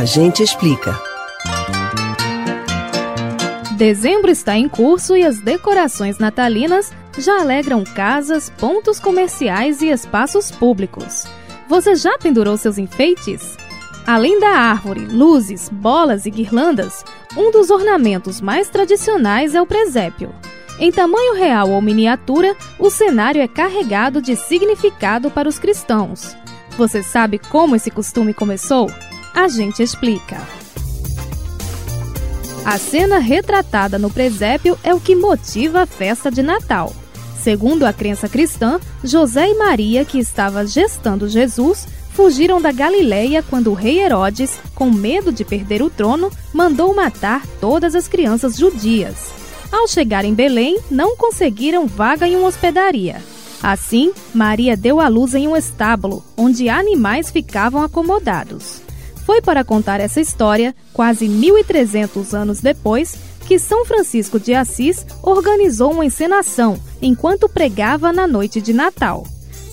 A gente explica. Dezembro está em curso e as decorações natalinas já alegram casas, pontos comerciais e espaços públicos. Você já pendurou seus enfeites? Além da árvore, luzes, bolas e guirlandas, um dos ornamentos mais tradicionais é o presépio. Em tamanho real ou miniatura, o cenário é carregado de significado para os cristãos. Você sabe como esse costume começou? A gente explica. A cena retratada no presépio é o que motiva a festa de Natal. Segundo a crença cristã, José e Maria, que estava gestando Jesus, fugiram da Galileia quando o rei Herodes, com medo de perder o trono, mandou matar todas as crianças judias. Ao chegar em Belém, não conseguiram vaga em uma hospedaria. Assim, Maria deu à luz em um estábulo, onde animais ficavam acomodados. Foi para contar essa história, quase 1.300 anos depois, que São Francisco de Assis organizou uma encenação enquanto pregava na noite de Natal.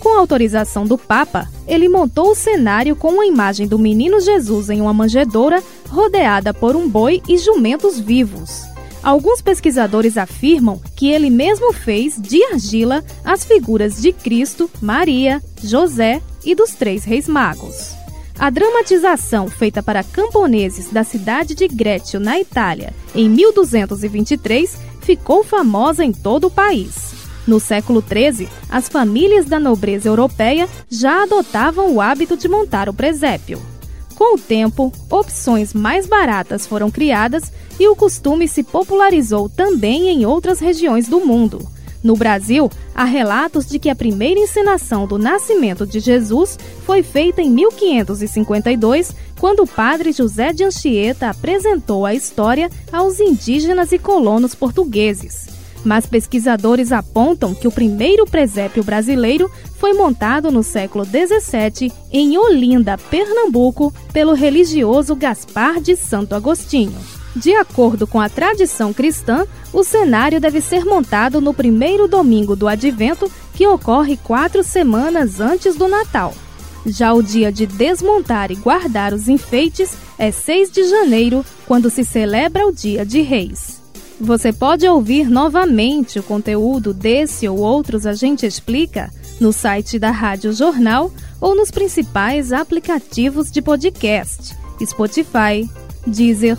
Com autorização do Papa, ele montou o cenário com uma imagem do menino Jesus em uma manjedoura rodeada por um boi e jumentos vivos. Alguns pesquisadores afirmam que ele mesmo fez de argila as figuras de Cristo, Maria, José e dos três reis magos. A dramatização feita para camponeses da cidade de Greccio, na Itália, em 1223, ficou famosa em todo o país. No século XIII, as famílias da nobreza europeia já adotavam o hábito de montar o presépio. Com o tempo, opções mais baratas foram criadas e o costume se popularizou também em outras regiões do mundo. No Brasil, há relatos de que a primeira encenação do nascimento de Jesus foi feita em 1552, quando o padre José de Anchieta apresentou a história aos indígenas e colonos portugueses. Mas pesquisadores apontam que o primeiro presépio brasileiro foi montado no século XVII em Olinda, Pernambuco, pelo religioso Gaspar de Santo Agostinho. De acordo com a tradição cristã, o cenário deve ser montado no primeiro domingo do advento, que ocorre quatro semanas antes do Natal. Já o dia de desmontar e guardar os enfeites é 6 de janeiro, quando se celebra o Dia de Reis. Você pode ouvir novamente o conteúdo desse ou outros A Gente Explica no site da Rádio Jornal ou nos principais aplicativos de podcast: Spotify, Deezer,